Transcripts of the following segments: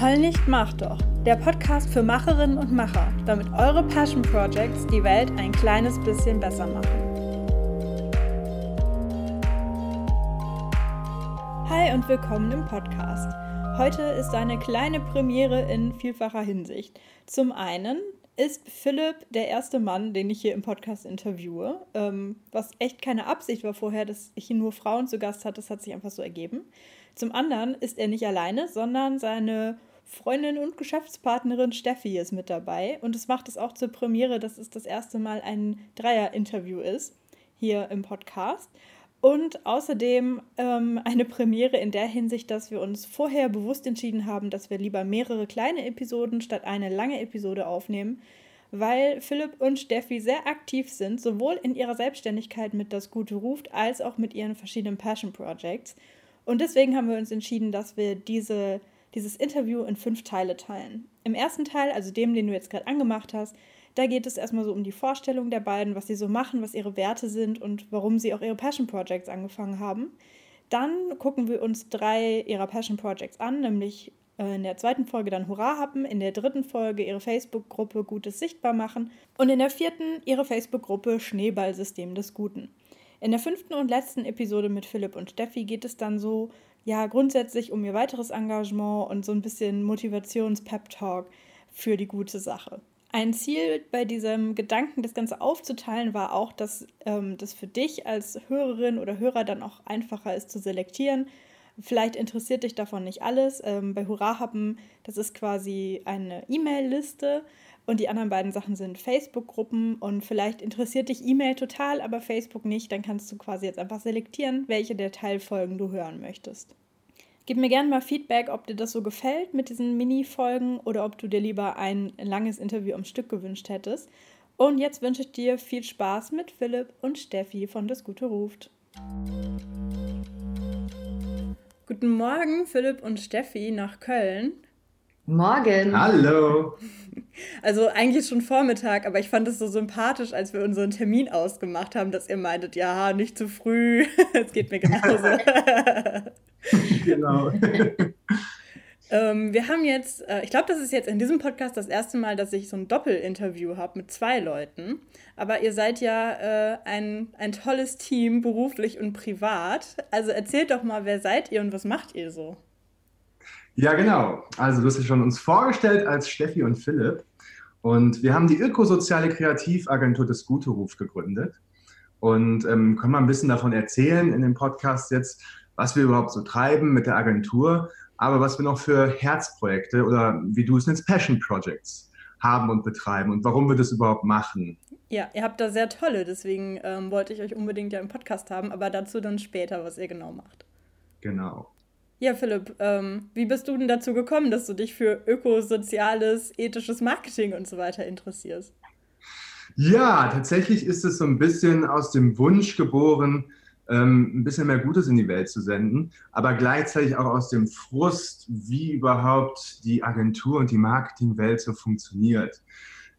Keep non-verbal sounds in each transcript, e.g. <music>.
Heul nicht, mach doch. Der Podcast für Macherinnen und Macher, damit eure Passion Projects die Welt ein kleines bisschen besser machen. Hi und willkommen im Podcast. Heute ist eine kleine Premiere in vielfacher Hinsicht. Zum einen ist Philipp der erste Mann, den ich hier im Podcast interviewe, ähm, was echt keine Absicht war vorher, dass ich hier nur Frauen zu Gast hatte, das hat sich einfach so ergeben. Zum anderen ist er nicht alleine, sondern seine Freundin und Geschäftspartnerin Steffi ist mit dabei und es macht es auch zur Premiere, dass es das erste Mal ein Dreier-Interview ist hier im Podcast. Und außerdem ähm, eine Premiere in der Hinsicht, dass wir uns vorher bewusst entschieden haben, dass wir lieber mehrere kleine Episoden statt eine lange Episode aufnehmen, weil Philipp und Steffi sehr aktiv sind, sowohl in ihrer Selbstständigkeit mit Das Gute ruft, als auch mit ihren verschiedenen Passion Projects. Und deswegen haben wir uns entschieden, dass wir diese, dieses Interview in fünf Teile teilen. Im ersten Teil, also dem, den du jetzt gerade angemacht hast, da geht es erstmal so um die Vorstellung der beiden, was sie so machen, was ihre Werte sind und warum sie auch ihre Passion Projects angefangen haben. Dann gucken wir uns drei ihrer Passion Projects an, nämlich äh, in der zweiten Folge dann Hurra haben, in der dritten Folge ihre Facebook-Gruppe Gutes sichtbar machen und in der vierten ihre Facebook-Gruppe Schneeballsystem des Guten. In der fünften und letzten Episode mit Philipp und Steffi geht es dann so, ja, grundsätzlich um ihr weiteres Engagement und so ein bisschen Motivations-Pep-Talk für die gute Sache. Ein Ziel bei diesem Gedanken, das Ganze aufzuteilen, war auch, dass ähm, das für dich als Hörerin oder Hörer dann auch einfacher ist zu selektieren. Vielleicht interessiert dich davon nicht alles. Ähm, bei Hurra haben, das ist quasi eine E-Mail-Liste und die anderen beiden Sachen sind Facebook-Gruppen und vielleicht interessiert dich E-Mail total, aber Facebook nicht. Dann kannst du quasi jetzt einfach selektieren, welche der Teilfolgen du hören möchtest. Gib mir gerne mal Feedback, ob dir das so gefällt mit diesen Mini-Folgen oder ob du dir lieber ein langes Interview am Stück gewünscht hättest. Und jetzt wünsche ich dir viel Spaß mit Philipp und Steffi von Das Gute ruft. Guten Morgen, Philipp und Steffi nach Köln. Morgen. Hallo. <laughs> Also eigentlich schon Vormittag, aber ich fand es so sympathisch, als wir unseren Termin ausgemacht haben, dass ihr meintet, ja, nicht zu früh. <laughs> Es geht mir genauso. <laughs> <laughs> genau. <laughs> ähm, wir haben jetzt, äh, ich glaube, das ist jetzt in diesem Podcast das erste Mal, dass ich so ein Doppelinterview habe mit zwei Leuten. Aber ihr seid ja äh, ein, ein tolles Team, beruflich und privat. Also erzählt doch mal, wer seid ihr und was macht ihr so? Ja, genau. Also du hast dich schon uns vorgestellt als Steffi und Philipp. Und wir haben die ökosoziale Kreativagentur des Guteruf gegründet und ähm, können mal ein bisschen davon erzählen in dem Podcast jetzt, was wir überhaupt so treiben mit der Agentur, aber was wir noch für Herzprojekte oder wie du es nennst, Passion Projects haben und betreiben und warum wir das überhaupt machen. Ja, ihr habt da sehr tolle, deswegen ähm, wollte ich euch unbedingt ja im Podcast haben, aber dazu dann später, was ihr genau macht. Genau. Ja, Philipp, ähm, wie bist du denn dazu gekommen, dass du dich für ökosoziales, ethisches Marketing und so weiter interessierst? Ja, tatsächlich ist es so ein bisschen aus dem Wunsch geboren, ähm, ein bisschen mehr Gutes in die Welt zu senden, aber gleichzeitig auch aus dem Frust, wie überhaupt die Agentur und die Marketingwelt so funktioniert.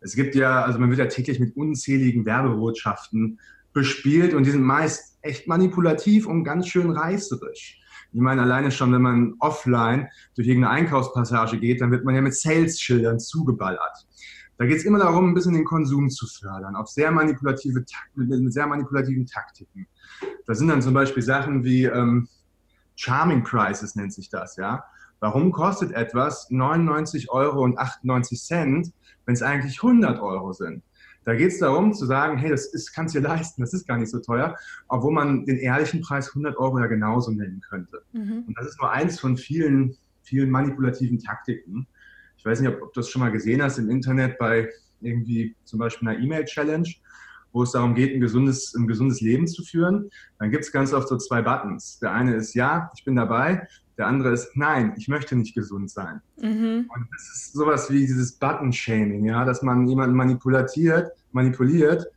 Es gibt ja, also man wird ja täglich mit unzähligen Werbebotschaften bespielt und die sind meist echt manipulativ und ganz schön reißerisch. Ich meine, alleine schon, wenn man offline durch irgendeine Einkaufspassage geht, dann wird man ja mit Sales-Schildern zugeballert. Da geht es immer darum, ein bisschen den Konsum zu fördern, auf sehr manipulative, mit sehr manipulativen Taktiken. Da sind dann zum Beispiel Sachen wie ähm, Charming Prices nennt sich das, ja. Warum kostet etwas 99 Euro und 98 Cent, wenn es eigentlich 100 Euro sind? Da geht es darum zu sagen, hey, das ist, kannst du dir leisten, das ist gar nicht so teuer, obwohl man den ehrlichen Preis 100 Euro ja genauso nennen könnte. Mhm. Und das ist nur eins von vielen, vielen manipulativen Taktiken. Ich weiß nicht, ob, ob du das schon mal gesehen hast im Internet bei irgendwie zum Beispiel einer E-Mail-Challenge wo es darum geht, ein gesundes, ein gesundes Leben zu führen, dann gibt es ganz oft so zwei Buttons. Der eine ist ja, ich bin dabei. Der andere ist nein, ich möchte nicht gesund sein. Mhm. Und das ist sowas wie dieses Button-Shaming, ja, dass man jemanden manipuliert, manipuliert,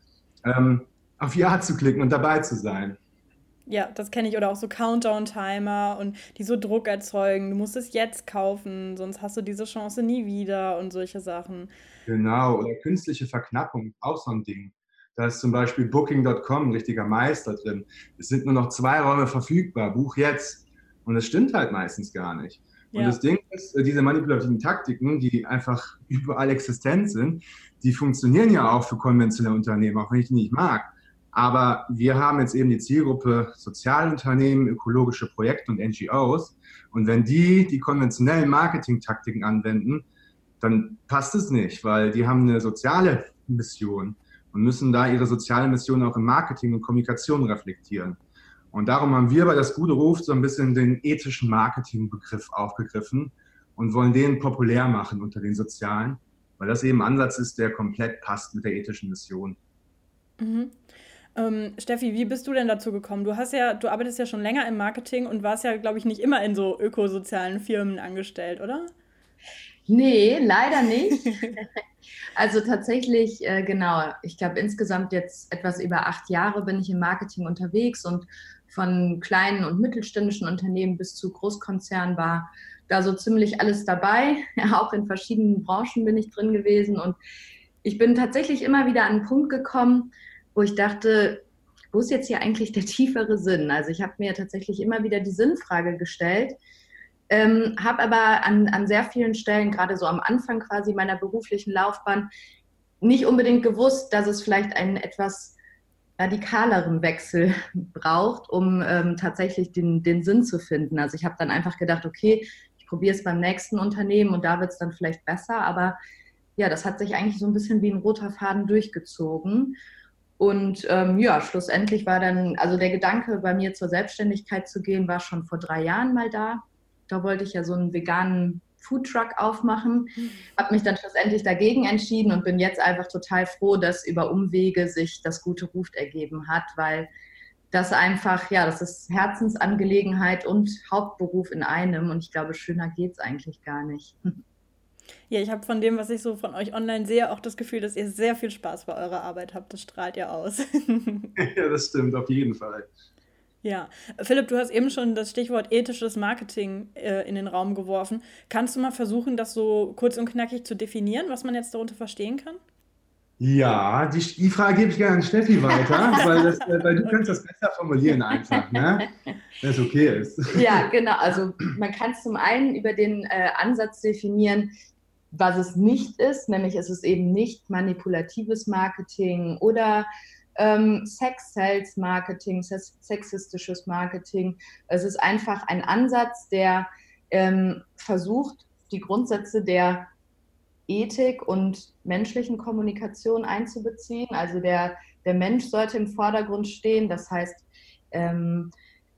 ähm, auf Ja zu klicken und dabei zu sein. Ja, das kenne ich. Oder auch so Countdown-Timer und die so Druck erzeugen. Du musst es jetzt kaufen, sonst hast du diese Chance nie wieder und solche Sachen. Genau, oder künstliche Verknappung, auch so ein Ding. Da ist zum Beispiel Booking.com ein richtiger Meister drin. Es sind nur noch zwei Räume verfügbar, buch jetzt. Und das stimmt halt meistens gar nicht. Ja. Und das Ding ist, äh, diese manipulativen Taktiken, die einfach <laughs> überall existent sind, die funktionieren ja auch für konventionelle Unternehmen, auch wenn ich die nicht mag. Aber wir haben jetzt eben die Zielgruppe Sozialunternehmen, ökologische Projekte und NGOs. Und wenn die die konventionellen Marketingtaktiken anwenden, dann passt es nicht, weil die haben eine soziale Mission und müssen da ihre soziale Mission auch im Marketing und Kommunikation reflektieren. Und darum haben wir bei das Gute Ruf so ein bisschen den ethischen Marketingbegriff aufgegriffen und wollen den populär machen unter den Sozialen, weil das eben ein Ansatz ist, der komplett passt mit der ethischen Mission. Mhm. Ähm, Steffi, wie bist du denn dazu gekommen? Du hast ja, du arbeitest ja schon länger im Marketing und warst ja, glaube ich, nicht immer in so ökosozialen Firmen angestellt, oder? Nee, leider nicht. <laughs> also tatsächlich, äh, genau, ich glaube insgesamt jetzt etwas über acht Jahre bin ich im Marketing unterwegs und von kleinen und mittelständischen Unternehmen bis zu Großkonzernen war da so ziemlich alles dabei. Ja, <laughs> auch in verschiedenen Branchen bin ich drin gewesen und ich bin tatsächlich immer wieder an einen Punkt gekommen, wo ich dachte, wo ist jetzt hier eigentlich der <laughs> tiefere Sinn? Also ich habe mir tatsächlich immer wieder die Sinnfrage gestellt, ähm, habe aber an, an sehr vielen Stellen, gerade so am Anfang quasi meiner beruflichen Laufbahn, nicht unbedingt gewusst, dass es vielleicht einen etwas radikaleren Wechsel <laughs> braucht, um ähm, tatsächlich den, den Sinn zu finden. Also ich habe dann einfach gedacht, okay, ich probiere es beim nächsten Unternehmen und da wird es dann vielleicht besser. Aber ja, das hat sich eigentlich so ein bisschen wie ein roter Faden durchgezogen. Und ähm, ja, schlussendlich war dann, also der Gedanke bei mir zur Selbstständigkeit zu gehen, war schon vor drei Jahren mal da. Da wollte ich ja so einen veganen Foodtruck aufmachen. Mhm. Habe mich dann schlussendlich dagegen entschieden und bin jetzt einfach total froh, dass über Umwege sich das gute Ruf ergeben hat, weil das einfach, ja, das ist Herzensangelegenheit und Hauptberuf in einem und ich glaube, schöner geht es eigentlich gar nicht. <laughs> Ja, ich habe von dem, was ich so von euch online sehe, auch das Gefühl, dass ihr sehr viel Spaß bei eurer Arbeit habt. Das strahlt ja aus. <laughs> <laughs> ja, das stimmt, auf jeden Fall. Ja, Philipp, du hast eben schon das Stichwort ethisches Marketing äh, in den Raum geworfen. Kannst du mal versuchen, das so kurz und knackig zu definieren, was man jetzt darunter verstehen kann? Ja, die, die Frage gebe ich gerne an Steffi weiter, <laughs> weil, das, äh, weil, du kannst das besser formulieren einfach, ne? wenn es okay ist. Ja, genau. Also man kann es zum einen über den äh, Ansatz definieren, was es nicht ist, nämlich ist es eben nicht manipulatives Marketing oder ähm, Sex-Sales-Marketing, sexistisches Marketing. Es ist einfach ein Ansatz, der ähm, versucht, die Grundsätze der Ethik und menschlichen Kommunikation einzubeziehen. Also der, der Mensch sollte im Vordergrund stehen. Das heißt, ähm,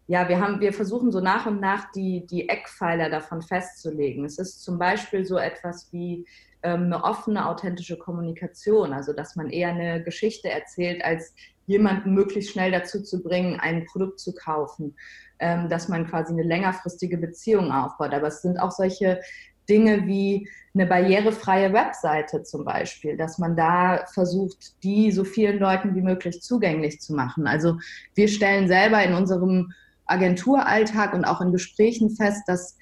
ja, wir, haben, wir versuchen so nach und nach die, die Eckpfeiler davon festzulegen. Es ist zum Beispiel so etwas wie ähm, eine offene, authentische Kommunikation, also dass man eher eine Geschichte erzählt, als jemanden möglichst schnell dazu zu bringen, ein Produkt zu kaufen, ähm, dass man quasi eine längerfristige Beziehung aufbaut. Aber es sind auch solche Dinge wie eine barrierefreie Webseite zum Beispiel, dass man da versucht, die so vielen Leuten wie möglich zugänglich zu machen. Also wir stellen selber in unserem Agenturalltag und auch in Gesprächen fest, dass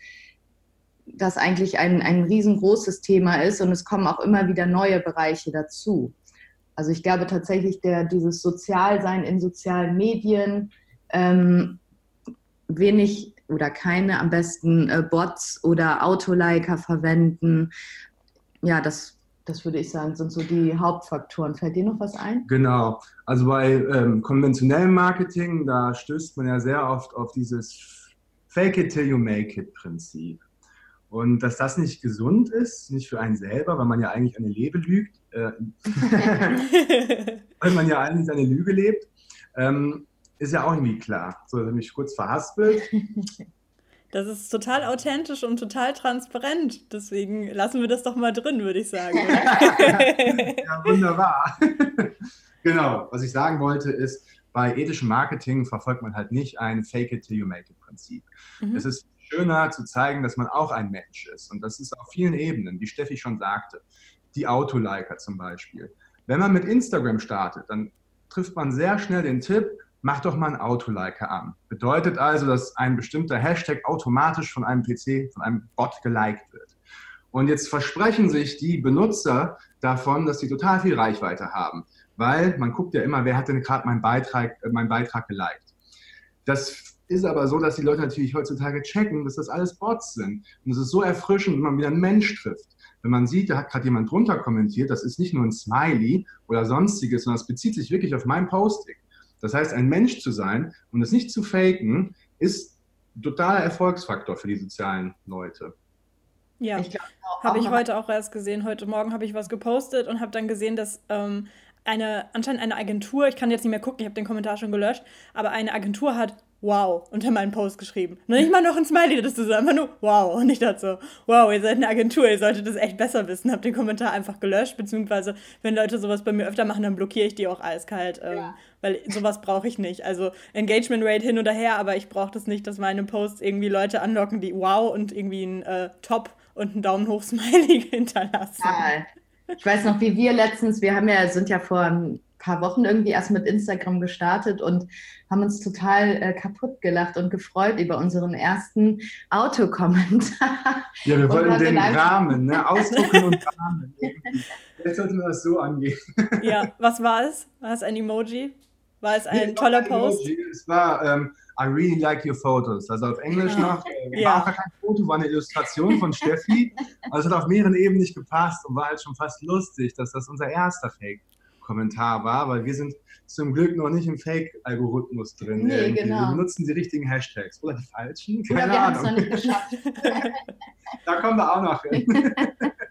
das eigentlich ein, ein riesengroßes Thema ist und es kommen auch immer wieder neue Bereiche dazu. Also ich glaube tatsächlich, der, dieses Sozialsein in sozialen Medien, ähm, wenig oder keine am besten äh, Bots oder Autoliker verwenden. Ja, das, das würde ich sagen, sind so die Hauptfaktoren. Fällt dir noch was ein? Genau. Also bei ähm, konventionellem Marketing, da stößt man ja sehr oft auf dieses Fake it till you make it Prinzip. Und dass das nicht gesund ist, nicht für einen selber, weil man ja eigentlich eine Lebe lügt, äh, <laughs> weil man ja eigentlich eine Lüge lebt, ähm, ist ja auch irgendwie klar. So, ich mich kurz verhaspelt. <laughs> Das ist total authentisch und total transparent. Deswegen lassen wir das doch mal drin, würde ich sagen. <laughs> ja, wunderbar. <laughs> genau, was ich sagen wollte ist, bei ethischem Marketing verfolgt man halt nicht ein Fake it till you make it Prinzip. Mhm. Es ist schöner zu zeigen, dass man auch ein Mensch ist. Und das ist auf vielen Ebenen, wie Steffi schon sagte. Die Autoliker zum Beispiel. Wenn man mit Instagram startet, dann trifft man sehr schnell den Tipp, mach doch mal einen Autoliker an. Bedeutet also, dass ein bestimmter Hashtag automatisch von einem PC, von einem Bot geliked wird. Und jetzt versprechen sich die Benutzer davon, dass sie total viel Reichweite haben. Weil man guckt ja immer, wer hat denn gerade meinen Beitrag, äh, meinen Beitrag geliked. Das ist aber so, dass die Leute natürlich heutzutage checken, dass das alles Bots sind. Und es ist so erfrischend, wenn man wieder einen Mensch trifft. Wenn man sieht, da hat gerade jemand drunter kommentiert, das ist nicht nur ein Smiley oder sonstiges, sondern es bezieht sich wirklich auf mein Posting. Das heißt, ein Mensch zu sein und es nicht zu faken, ist totaler Erfolgsfaktor für die sozialen Leute. Ja, habe ich heute auch erst gesehen. Heute Morgen habe ich was gepostet und habe dann gesehen, dass ähm, eine, anscheinend eine Agentur, ich kann jetzt nicht mehr gucken, ich habe den Kommentar schon gelöscht, aber eine Agentur hat wow unter meinen Post geschrieben. Nur nicht mal noch ein Smiley das dazu, einfach nur wow. Und ich dachte so, wow, ihr seid eine Agentur, ihr solltet das echt besser wissen. Hab den Kommentar einfach gelöscht, beziehungsweise wenn Leute sowas bei mir öfter machen, dann blockiere ich die auch eiskalt, ähm, ja. weil sowas brauche ich nicht. Also Engagement Rate hin oder her, aber ich brauche das nicht, dass meine Posts irgendwie Leute anlocken, die wow und irgendwie ein äh, Top und einen Daumen hoch <laughs> Smiley hinterlassen. Ja. Ich weiß noch, wie wir letztens, wir haben ja, sind ja vor paar Wochen irgendwie erst mit Instagram gestartet und haben uns total äh, kaputt gelacht und gefreut über unseren ersten Autokommentar. Ja, wir wollen den Rahmen, ne? <laughs> Ausdrucken und Rahmen. Jetzt sollten wir das so angehen. <laughs> Ja, was war es? War es ein Emoji? War es ein nee, toller ein Post? Emoji. Es war ähm, I really like your photos. Also auf Englisch ja. noch. Äh, war auch kein Foto, war eine Illustration von Steffi. <laughs> Also es hat auf mehreren Ebenen nicht gepasst und war halt schon fast lustig, dass das unser erster Fake-Kommentar war, weil wir sind zum Glück noch nicht im Fake-Algorithmus drin. Nee, genau. Wir benutzen die richtigen Hashtags. Oder die falschen? Keine ja, wir Ahnung. Noch nicht geschafft. <laughs> da kommen wir auch noch hin. <laughs>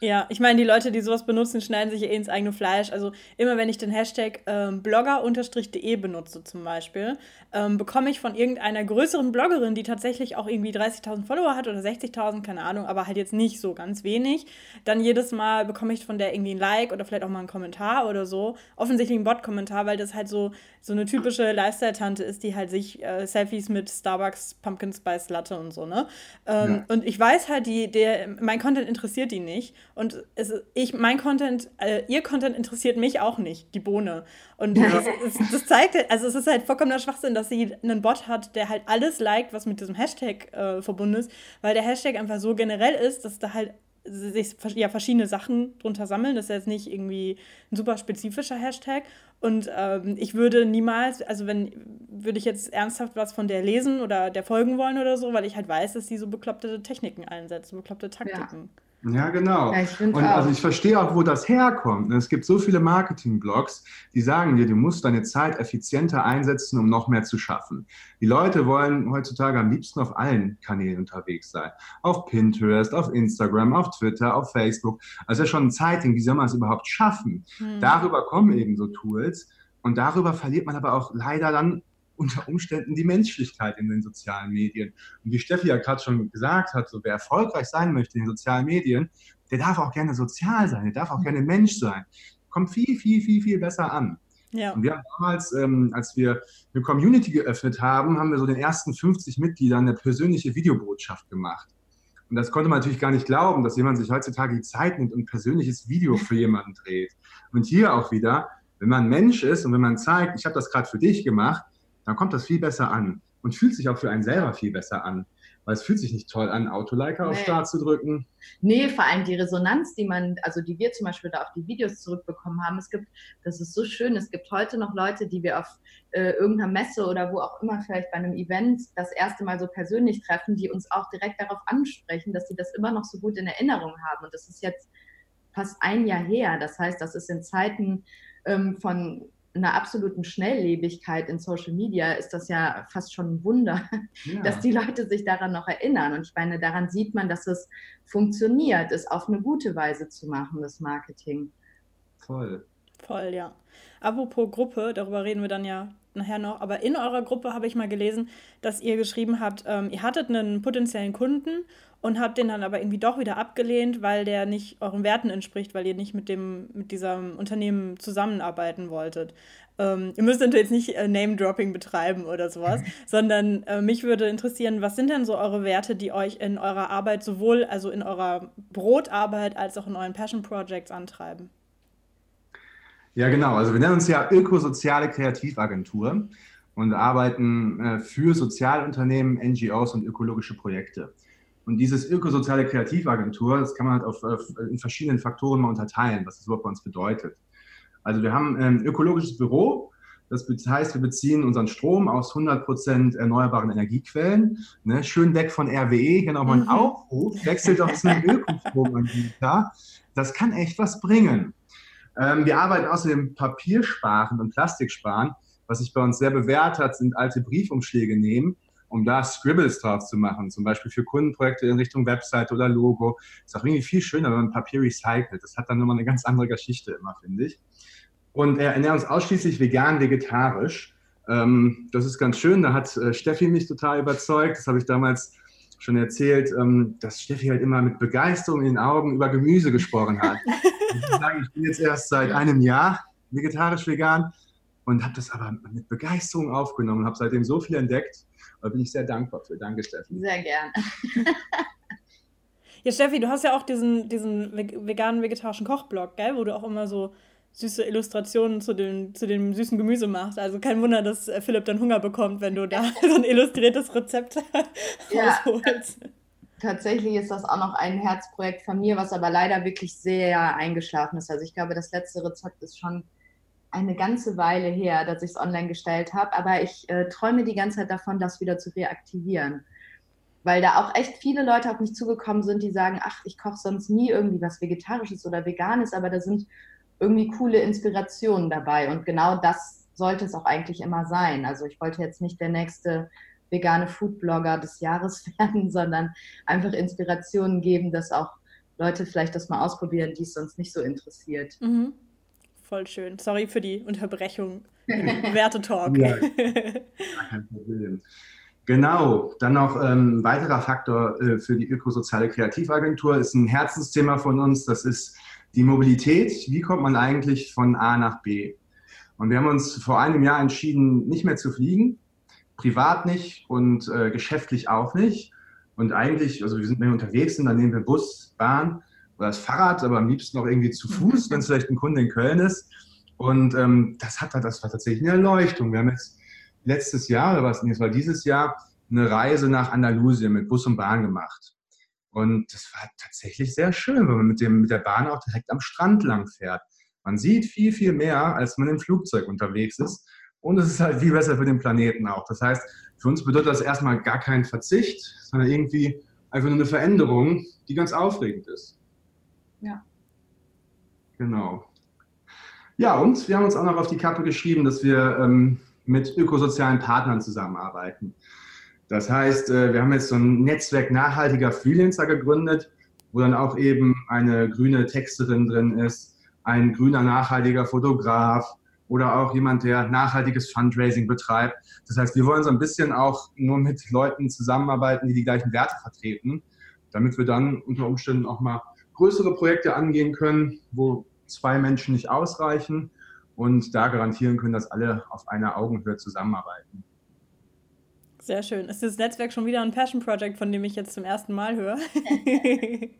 Ja, ich meine, die Leute, die sowas benutzen, schneiden sich eh ins eigene Fleisch. Also immer wenn ich den Hashtag ähm, blogger-de benutze zum Beispiel, ähm, bekomme ich von irgendeiner größeren Bloggerin, die tatsächlich auch irgendwie 30.000 Follower hat oder 60.000, keine Ahnung, aber halt jetzt nicht so ganz wenig, dann jedes Mal bekomme ich von der irgendwie ein Like oder vielleicht auch mal einen Kommentar oder so. Offensichtlich ein Bot-Kommentar, weil das halt so, so eine typische Lifestyle-Tante ist, die halt sich äh, Selfies mit Starbucks Pumpkin Spice Latte und so, ne? Ähm, ja. Und ich weiß halt, die, der, mein Content interessiert die nicht. Und es, ich, mein Content, äh, ihr Content interessiert mich auch nicht, die Bohne. Und ja. das, das, das, zeigt, also es ist halt vollkommener Schwachsinn, dass sie einen Bot hat, der halt alles liked, was mit diesem Hashtag äh, verbunden ist, weil der Hashtag einfach so generell ist, dass da halt sich ja verschiedene Sachen drunter sammeln. Das ist jetzt nicht irgendwie ein super spezifischer Hashtag. Und ähm, ich würde niemals, also wenn, würde ich jetzt ernsthaft was von der lesen oder der folgen wollen oder so, weil ich halt weiß, dass sie so bekloppte Techniken einsetzt, bekloppte Taktiken. Ja. Ja, genau. Ja, ich und auch. also ich verstehe auch, wo das herkommt. Es gibt so viele Marketing-Blogs, die sagen dir, du musst deine Zeit effizienter einsetzen, um noch mehr zu schaffen. Die Leute wollen heutzutage am liebsten auf allen Kanälen unterwegs sein. Auf Pinterest, auf Instagram, auf Twitter, auf Facebook. Also ja schon ein Zeiting, wie soll man es überhaupt schaffen? Hm. Darüber kommen eben so Tools. Und darüber verliert man aber auch leider dann unter Umständen die Menschlichkeit in den sozialen Medien. Und wie Steffi ja gerade schon gesagt hat, so wer erfolgreich sein möchte in den sozialen Medien, der darf auch gerne sozial sein, der darf auch gerne Mensch sein. Kommt viel, viel, viel, viel besser an. Ja. Und wir haben damals, ähm, als wir eine Community geöffnet haben, haben wir so den ersten 50 Mitgliedern eine persönliche Videobotschaft gemacht. Und das konnte man natürlich gar nicht glauben, dass jemand sich heutzutage die Zeit nimmt und ein persönliches Video für jemanden dreht. Und hier auch wieder, wenn man Mensch ist und wenn man zeigt, ich habe das gerade für dich gemacht, dann kommt das viel besser an und fühlt sich auch für einen selber viel besser an. Weil es fühlt sich nicht toll an, Autoliker nee. auf Start zu drücken. Nee, vor allem die Resonanz, die man, also die wir zum Beispiel da auf die Videos zurückbekommen haben. Es gibt, das ist so schön, es gibt heute noch Leute, die wir auf äh, irgendeiner Messe oder wo auch immer, vielleicht bei einem Event, das erste Mal so persönlich treffen, die uns auch direkt darauf ansprechen, dass sie das immer noch so gut in Erinnerung haben. Und das ist jetzt fast ein Jahr her. Das heißt, das ist in Zeiten ähm, von einer absoluten Schnelllebigkeit in Social Media ist das ja fast schon ein Wunder, ja. dass die Leute sich daran noch erinnern. Und ich meine, daran sieht man, dass es funktioniert, es auf eine gute Weise zu machen, das Marketing. Voll. Voll, ja. Apropos Gruppe, darüber reden wir dann ja nachher noch, aber in eurer Gruppe habe ich mal gelesen, dass ihr geschrieben habt, ähm, ihr hattet einen potenziellen Kunden und habt den dann aber irgendwie doch wieder abgelehnt, weil der nicht euren Werten entspricht, weil ihr nicht mit dem mit diesem Unternehmen zusammenarbeiten wolltet. Ähm, ihr müsst natürlich jetzt nicht äh, Name-Dropping betreiben oder sowas, <laughs> sondern äh, mich würde interessieren, was sind denn so eure Werte, die euch in eurer Arbeit sowohl also in eurer Brotarbeit als auch in euren Passion Projects antreiben? Ja, genau. Also wir nennen uns ja Ökosoziale Kreativagentur und arbeiten äh, für Sozialunternehmen, NGOs und ökologische Projekte. Und dieses ökosoziale Kreativagentur, das kann man halt auf, auf, in verschiedenen Faktoren mal unterteilen, was das überhaupt bei uns bedeutet. Also wir haben ein ökologisches Büro, Das heißt, wir beziehen unseren Strom aus 100% erneuerbaren Energiequellen. Ne? Schön weg von RWE, hier nochmal ein mhm. Aufruf. Wechselt doch zu einem Ökostromanbieter. Das kann echt was bringen. Ähm, wir arbeiten außerdem Papiersparen und Plastiksparen. Was sich bei uns sehr bewährt hat, sind alte Briefumschläge nehmen, um da Scribbles drauf zu machen. Zum Beispiel für Kundenprojekte in Richtung Website oder Logo. Ist auch irgendwie viel schöner, wenn man Papier recycelt. Das hat dann nochmal eine ganz andere Geschichte immer, finde ich und er ernährt uns ausschließlich vegan, vegetarisch. Ähm, das ist ganz schön. Da hat äh, Steffi mich total überzeugt. Das habe ich damals schon erzählt, ähm, dass Steffi halt immer mit Begeisterung in den Augen über Gemüse gesprochen hat. <laughs> ich sagen, ich bin jetzt erst seit einem Jahr vegetarisch-vegan und habe das aber mit Begeisterung aufgenommen und habe seitdem so viel entdeckt. Da bin ich sehr dankbar für. Danke, Steffi. Sehr gern. <laughs> ja, Steffi, du hast ja auch diesen, diesen veganen, vegetarischen Kochblog, gell, wo du auch immer so süße Illustrationen zu dem, zu dem süßen Gemüse machst. Also kein Wunder, dass äh, Philipp dann Hunger bekommt, wenn du da <laughs> so ein illustriertes Rezept <laughs> ja, rausholst. Tatsächlich ist das auch noch ein Herzprojekt von mir, was aber leider wirklich sehr eingeschlafen ist. Also ich glaube, das letzte Rezept ist schon eine ganze Weile her, dass ich es online gestellt habe. Aber ich äh, träume die ganze Zeit davon, das wieder zu reaktivieren. Weil da auch echt viele Leute auf mich zugekommen sind, die sagen, ach, ich koche sonst nie irgendwie was Vegetarisches oder Veganes, aber da sind irgendwie coole Inspirationen dabei. Und genau das sollte es auch eigentlich immer sein. Also ich wollte jetzt nicht der nächste vegane Foodblogger des Jahres <laughs> werden, sondern einfach Inspirationen geben, dass auch Leute vielleicht das mal ausprobieren, die es sonst nicht so interessiert. Mhm. Voll schön. Sorry für die Unterbrechung. <laughs> Wertetalk. Ja, <laughs> kein Problem. Genau, dann noch ein ähm, weiterer Faktor äh, für die ökosoziale Kreativagentur ist ein Herzensthema von uns. Das ist die Mobilität, wie kommt man eigentlich von A nach B? Und wir haben uns vor einem Jahr entschieden, nicht mehr zu fliegen, privat nicht und äh, geschäftlich auch nicht. Und eigentlich, also wir sind mehr unterwegs und dann nehmen wir Bus, Bahn oder das Fahrrad, aber am liebsten auch irgendwie zu Fuß, wenn es vielleicht ein Kunde in Köln ist. Und ähm, das hat das war tatsächlich eine Erleuchtung. Wir haben jetzt letztes Jahr, oder was, nee, es war dieses Jahr, eine Reise nach Andalusien mit Bus und Bahn gemacht. Und das war tatsächlich sehr schön, wenn man mit, dem, mit der Bahn auch direkt am Strand lang fährt. Man sieht viel, viel mehr, als man im Flugzeug unterwegs ist. Und es ist halt viel besser für den Planeten auch. Das heißt, für uns bedeutet das erstmal gar keinen Verzicht, sondern irgendwie einfach nur eine Veränderung, die ganz aufregend ist. Genau. Ja, und wir haben uns auch noch auf die Kappe geschrieben, dass wir ähm, mit ökosozialen Partnern zusammenarbeiten. Das heißt, äh, wir haben jetzt so ein Netzwerk nachhaltiger Freelancer gegründet, wo dann auch eben eine grüne Texterin drin ist, ein grüner nachhaltiger Fotograf oder auch jemand, der nachhaltiges Fundraising betreibt. Das heißt, wir wollen so ein bisschen auch nur mit Leuten zusammenarbeiten, die die gleichen Werte vertreten, damit wir dann unter Umständen auch mal größere Projekte angehen können, wo zwei Menschen nicht ausreichen und da garantieren können, dass alle auf einer Augenhöhe zusammenarbeiten. Sehr schön. Ist das Netzwerk schon wieder ein Passion Project, von dem ich jetzt zum ersten Mal höre? <laughs>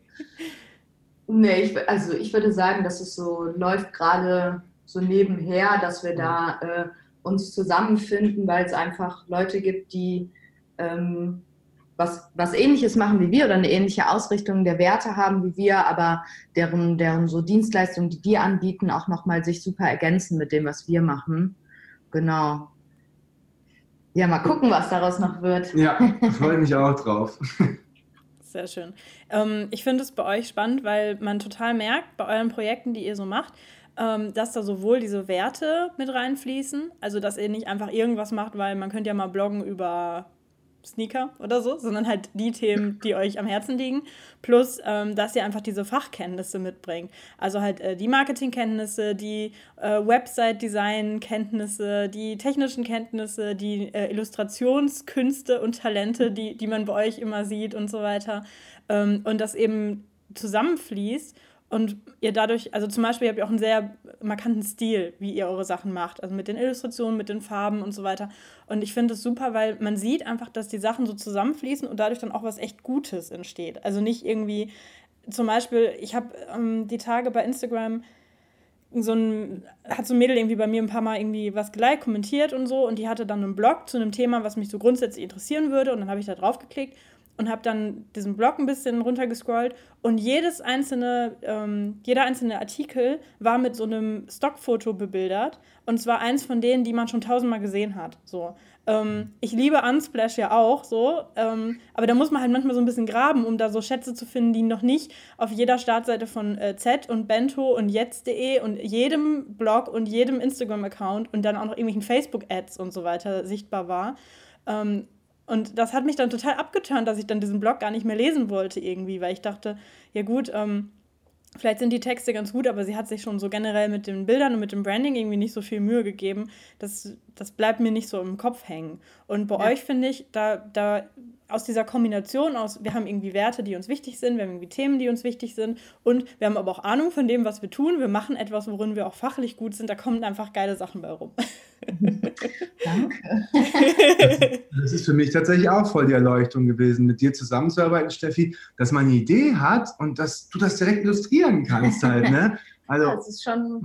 nee, ich, also ich würde sagen, dass es so läuft gerade so nebenher, dass wir da äh, uns zusammenfinden, weil es einfach Leute gibt, die ähm, was, was ähnliches machen wie wir oder eine ähnliche Ausrichtung der Werte haben wie wir, aber deren, deren so Dienstleistungen, die die anbieten, auch nochmal sich super ergänzen mit dem, was wir machen. Genau. Ja, mal gucken, was daraus noch wird. Ja, <laughs> freue mich auch drauf. Sehr schön. Ähm, ich finde es bei euch spannend, weil man total merkt, bei euren Projekten, die ihr so macht, ähm, dass da sowohl diese Werte mit reinfließen, also dass ihr nicht einfach irgendwas macht, weil man könnte ja mal bloggen über Sneaker oder so, sondern halt die Themen, die euch am Herzen liegen. Plus, ähm, dass ihr einfach diese Fachkenntnisse mitbringt. Also halt äh, die Marketingkenntnisse, die äh, Website-Design-Kenntnisse, die technischen Kenntnisse, die äh, Illustrationskünste und Talente, die, die man bei euch immer sieht und so weiter. Ähm, und das eben zusammenfließt und ihr dadurch, also zum Beispiel, habt ihr auch einen sehr markanten Stil, wie ihr eure Sachen macht. Also mit den Illustrationen, mit den Farben und so weiter. Und ich finde es super, weil man sieht einfach, dass die Sachen so zusammenfließen und dadurch dann auch was echt Gutes entsteht. Also nicht irgendwie, zum Beispiel, ich habe ähm, die Tage bei Instagram so ein, hat so ein Mädel irgendwie bei mir ein paar Mal irgendwie was geliked, kommentiert und so. Und die hatte dann einen Blog zu einem Thema, was mich so grundsätzlich interessieren würde. Und dann habe ich da drauf geklickt und habe dann diesen Blog ein bisschen runtergescrollt und jedes einzelne, ähm, jeder einzelne Artikel war mit so einem Stockfoto bebildert und zwar eins von denen, die man schon tausendmal gesehen hat. So. Ähm, ich liebe Unsplash ja auch so, ähm, aber da muss man halt manchmal so ein bisschen graben, um da so Schätze zu finden, die noch nicht auf jeder Startseite von äh, Z und Bento und jetzt.de und jedem Blog und jedem Instagram-Account und dann auch noch irgendwelchen Facebook-Ads und so weiter sichtbar war. Ähm, und das hat mich dann total abgeturnt, dass ich dann diesen Blog gar nicht mehr lesen wollte irgendwie, weil ich dachte, ja gut, ähm, vielleicht sind die Texte ganz gut, aber sie hat sich schon so generell mit den Bildern und mit dem Branding irgendwie nicht so viel Mühe gegeben. Das, das bleibt mir nicht so im Kopf hängen. Und bei ja. euch finde ich, da, da aus dieser Kombination aus, wir haben irgendwie Werte, die uns wichtig sind, wir haben irgendwie Themen, die uns wichtig sind und wir haben aber auch Ahnung von dem, was wir tun. Wir machen etwas, worin wir auch fachlich gut sind. Da kommen einfach geile Sachen bei rum. <laughs> Danke. <laughs> Das, ist für mich tatsächlich auch voll die Erleuchtung gewesen, mit dir zusammenzuarbeiten, Steffi, dass man eine Idee hat und dass du das direkt illustrieren kannst halt. Ne? <laughs> Also, ja, das ist schon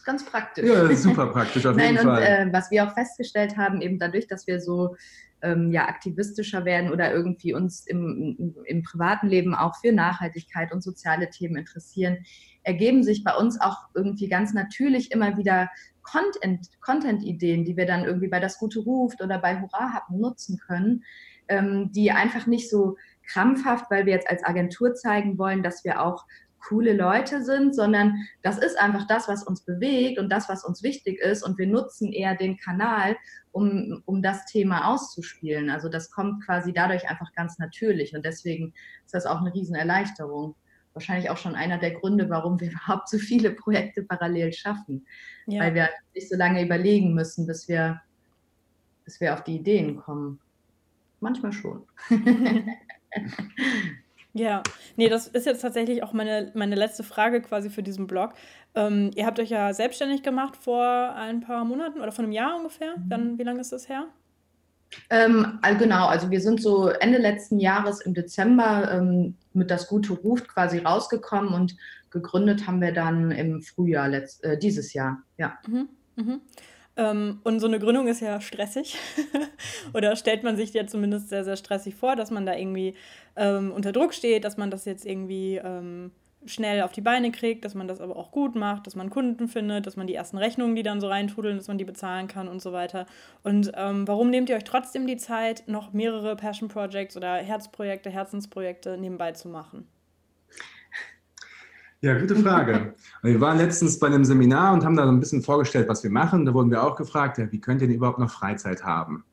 ist ganz praktisch. Ja, super <laughs> praktisch auf Nein, jeden und, Fall. Äh, was wir auch festgestellt haben, eben dadurch, dass wir so ähm, ja, aktivistischer werden oder irgendwie uns im, im, im, privaten Leben auch für Nachhaltigkeit und soziale Themen interessieren, ergeben sich bei uns auch irgendwie ganz natürlich immer wieder Content-Ideen, die wir dann irgendwie bei Das Gute Ruft oder bei Hurra haben nutzen können, ähm, die einfach nicht so krampfhaft, weil wir jetzt als Agentur zeigen wollen, dass wir auch coole Leute sind, sondern das ist einfach das, was uns bewegt und das, was uns wichtig ist. Und wir nutzen eher den Kanal, um, um das Thema auszuspielen. Also das kommt quasi dadurch einfach ganz natürlich. Und deswegen ist das auch eine Riesenerleichterung. Wahrscheinlich auch schon einer der Gründe, warum wir <laughs> überhaupt so viele Projekte parallel schaffen. Ja. Weil wir nicht so lange überlegen müssen, bis wir, bis wir auf die Ideen kommen. Manchmal schon. <laughs> Ja, nee, das ist jetzt tatsächlich auch meine, meine letzte Frage quasi für diesen Blog. Ähm, ihr habt euch ja selbstständig gemacht vor ein paar Monaten oder vor einem Jahr ungefähr. Mhm. Dann, wie lange ist das her? Ähm, genau, also wir sind so Ende letzten Jahres im Dezember ähm, mit Das Gute ruft quasi rausgekommen und gegründet haben wir dann im Frühjahr letzt, äh, dieses Jahr, ja. Mhm, mhm. Ähm, und so eine Gründung ist ja stressig. <laughs> Oder stellt man sich ja zumindest sehr, sehr stressig vor, dass man da irgendwie ähm, unter Druck steht, dass man das jetzt irgendwie ähm, schnell auf die Beine kriegt, dass man das aber auch gut macht, dass man Kunden findet, dass man die ersten Rechnungen, die dann so reintrudeln, dass man die bezahlen kann und so weiter. Und ähm, warum nehmt ihr euch trotzdem die Zeit, noch mehrere Passion Projects oder Herzprojekte, Herzensprojekte nebenbei zu machen? Ja, gute Frage. <laughs> Wir waren letztens bei einem Seminar und haben da so ein bisschen vorgestellt, was wir machen. Da wurden wir auch gefragt, ja, wie könnt ihr denn überhaupt noch Freizeit haben?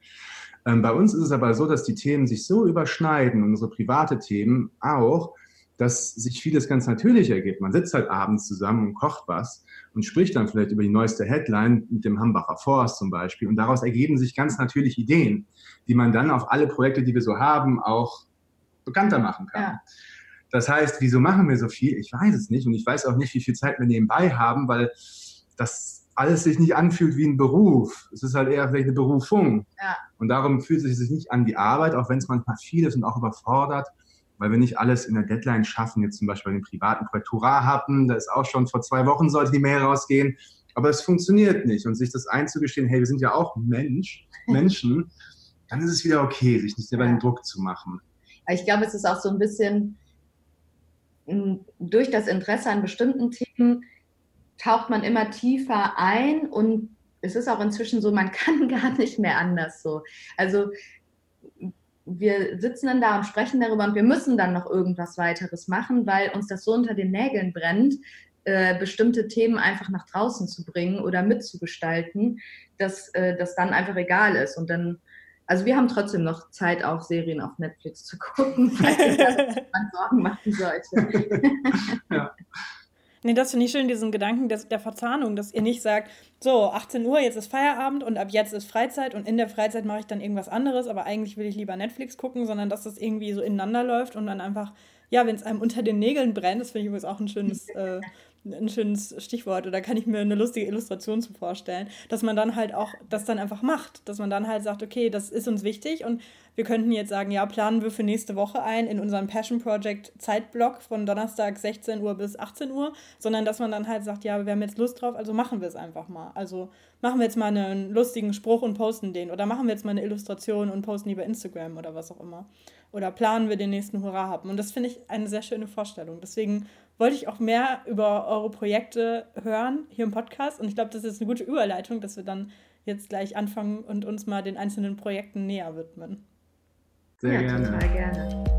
Ähm, bei uns ist es aber so, dass die Themen sich so überschneiden, unsere private Themen auch, dass sich vieles ganz natürlich ergibt. Man sitzt halt abends zusammen und kocht was und spricht dann vielleicht über die neueste Headline mit dem Hambacher Forst zum Beispiel. Und daraus ergeben sich ganz natürlich Ideen, die man dann auf alle Projekte, die wir so haben, auch bekannter machen kann. Ja. Das heißt, wieso machen wir so viel? Ich weiß es nicht und ich weiß auch nicht, wie viel Zeit wir nebenbei haben, weil das alles sich nicht anfühlt wie ein Beruf. Es ist halt eher vielleicht eine Berufung. Ja. Und darum fühlt es sich nicht an wie Arbeit, auch wenn es manchmal viel ist und auch überfordert, weil wir nicht alles in der Deadline schaffen. Jetzt zum Beispiel bei den privaten Projekt Hurra hatten, da ist auch schon vor zwei Wochen sollte die Mail rausgehen, aber es funktioniert nicht. Und sich das einzugestehen, hey, wir sind ja auch Mensch, <laughs> Menschen, dann ist es wieder okay, sich nicht selber den Druck zu machen. Ich glaube, es ist auch so ein bisschen durch das Interesse an bestimmten Themen taucht man immer tiefer ein und es ist auch inzwischen so, man <laughs> kann gar nicht mehr anders so. Also wir sitzen dann da und sprechen darüber und wir müssen dann noch irgendwas weiteres machen, weil uns das so unter den Nägeln brennt, äh, bestimmte Themen einfach nach draußen zu bringen oder mitzugestalten, dass äh, das dann einfach egal ist. Und dann also wir haben trotzdem noch Zeit, auch Serien auf Netflix zu gucken, <laughs> falls man Sorgen machen sollte. <laughs> ja. Nee, das finde ich schön, diesen Gedanken des, der Verzahnung, dass ihr nicht sagt, so, 18 Uhr, jetzt ist Feierabend und ab jetzt ist Freizeit und in der Freizeit mache ich dann irgendwas anderes, aber eigentlich will ich lieber Netflix gucken, sondern dass das irgendwie so ineinander läuft und dann einfach, ja, wenn es einem unter den Nägeln brennt, das finde ich übrigens auch ein schönes, äh, ein schönes Stichwort oder kann ich mir eine lustige Illustration zu vorstellen, dass man dann halt auch das dann einfach macht, dass man dann halt sagt, okay, das ist uns wichtig und wir könnten jetzt sagen, ja, planen wir für nächste Woche ein in unserem Passion Project Zeitblock von Donnerstag 16 Uhr bis 18 Uhr, sondern dass man dann halt sagt, ja, wir haben jetzt Lust drauf, also machen wir es einfach mal. Also machen wir jetzt mal einen lustigen Spruch und posten den oder machen wir jetzt mal eine Illustration und posten die bei Instagram oder was auch immer. Oder planen wir den nächsten Hurra haben. Und das finde ich eine sehr schöne Vorstellung. Deswegen wollte ich auch mehr über eure Projekte hören hier im Podcast. Und ich glaube, das ist eine gute Überleitung, dass wir dann jetzt gleich anfangen und uns mal den einzelnen Projekten näher widmen. Sehr ja, gerne. total gerne.